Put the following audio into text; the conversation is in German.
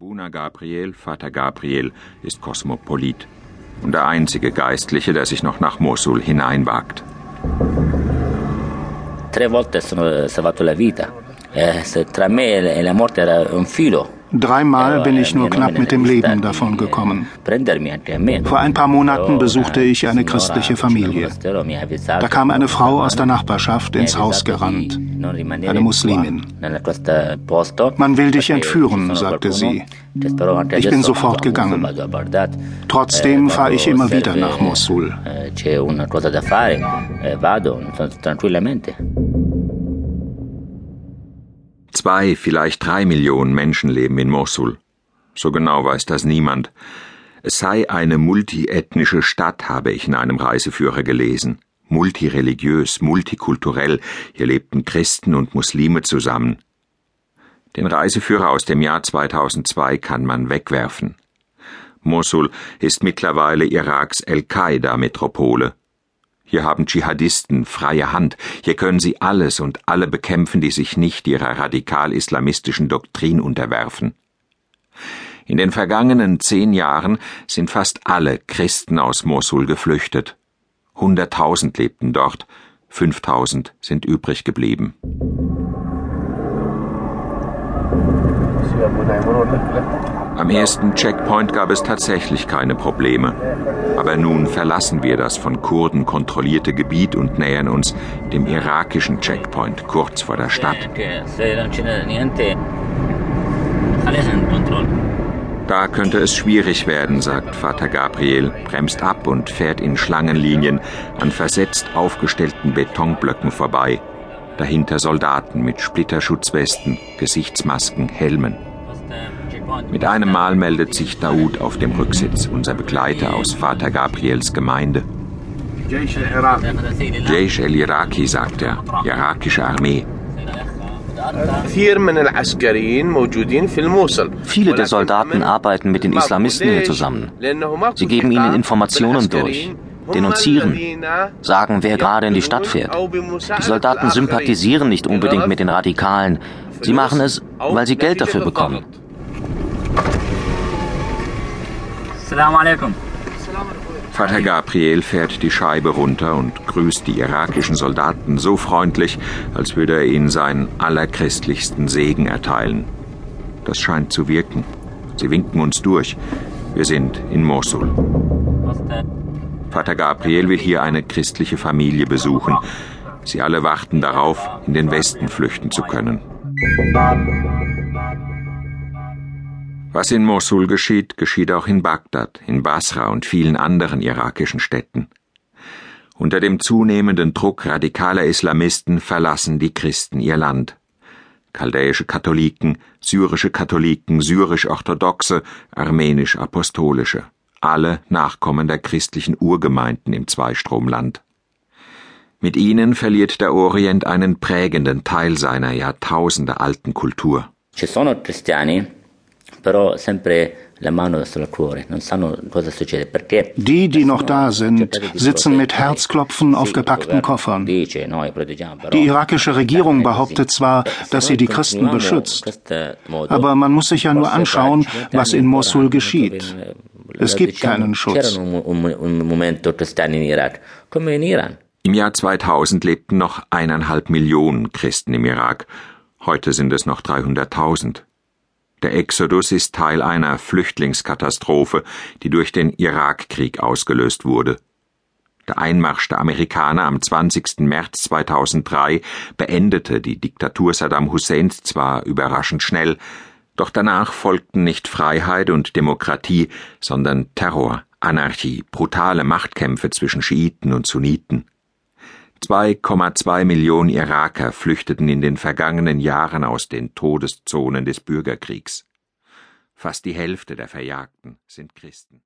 Abuna Gabriel, Vater Gabriel, ist Kosmopolit und der einzige Geistliche, der sich noch nach Mosul hineinwagt. Tre volte sono salvato la vita. Eh, tra me e la morte era un filo. Dreimal bin ich nur knapp mit dem Leben davon gekommen. Vor ein paar Monaten besuchte ich eine christliche Familie. Da kam eine Frau aus der Nachbarschaft ins Haus gerannt, eine Muslimin. Man will dich entführen, sagte sie. Ich bin sofort gegangen. Trotzdem fahre ich immer wieder nach Mosul. Zwei, vielleicht drei Millionen Menschen leben in Mosul. So genau weiß das niemand. Es sei eine multiethnische Stadt, habe ich in einem Reiseführer gelesen. Multireligiös, multikulturell, hier lebten Christen und Muslime zusammen. Den Reiseführer aus dem Jahr 2002 kann man wegwerfen. Mosul ist mittlerweile Iraks El-Qaida-Metropole. Hier haben Dschihadisten freie Hand, hier können sie alles und alle bekämpfen, die sich nicht ihrer radikal-islamistischen Doktrin unterwerfen. In den vergangenen zehn Jahren sind fast alle Christen aus Mosul geflüchtet. Hunderttausend lebten dort, fünftausend sind übrig geblieben. Am ersten Checkpoint gab es tatsächlich keine Probleme. Aber nun verlassen wir das von Kurden kontrollierte Gebiet und nähern uns dem irakischen Checkpoint kurz vor der Stadt. Da könnte es schwierig werden, sagt Vater Gabriel, bremst ab und fährt in Schlangenlinien an versetzt aufgestellten Betonblöcken vorbei. Dahinter Soldaten mit Splitterschutzwesten, Gesichtsmasken, Helmen. Mit einem Mal meldet sich Daoud auf dem Rücksitz, unser Begleiter aus Vater Gabriels Gemeinde. Jaish el-Iraqi, sagt er, irakische Armee. Viele der Soldaten arbeiten mit den Islamisten hier zusammen. Sie geben ihnen Informationen durch, denunzieren, sagen, wer gerade in die Stadt fährt. Die Soldaten sympathisieren nicht unbedingt mit den Radikalen. Sie machen es, weil sie Geld dafür bekommen. Vater Gabriel fährt die Scheibe runter und grüßt die irakischen Soldaten so freundlich, als würde er ihnen seinen allerchristlichsten Segen erteilen. Das scheint zu wirken. Sie winken uns durch. Wir sind in Mosul. Vater Gabriel will hier eine christliche Familie besuchen. Sie alle warten darauf, in den Westen flüchten zu können. Was in Mosul geschieht, geschieht auch in Bagdad, in Basra und vielen anderen irakischen Städten. Unter dem zunehmenden Druck radikaler Islamisten verlassen die Christen ihr Land. Chaldäische Katholiken, syrische Katholiken, syrisch-orthodoxe, armenisch-apostolische, alle Nachkommen der christlichen Urgemeinden im Zweistromland. Mit ihnen verliert der Orient einen prägenden Teil seiner Jahrtausende alten Kultur. Ci sono cristiani die, die noch da sind, sitzen mit Herzklopfen auf gepackten Koffern. Die irakische Regierung behauptet zwar, dass sie die Christen beschützt, aber man muss sich ja nur anschauen, was in Mosul geschieht. Es gibt keinen Schutz. Im Jahr 2000 lebten noch eineinhalb Millionen Christen im Irak. Heute sind es noch 300.000. Der Exodus ist Teil einer Flüchtlingskatastrophe, die durch den Irakkrieg ausgelöst wurde. Der Einmarsch der Amerikaner am 20. März 2003 beendete die Diktatur Saddam Husseins zwar überraschend schnell, doch danach folgten nicht Freiheit und Demokratie, sondern Terror, Anarchie, brutale Machtkämpfe zwischen Schiiten und Sunniten. 2,2 Millionen Iraker flüchteten in den vergangenen Jahren aus den Todeszonen des Bürgerkriegs. Fast die Hälfte der Verjagten sind Christen.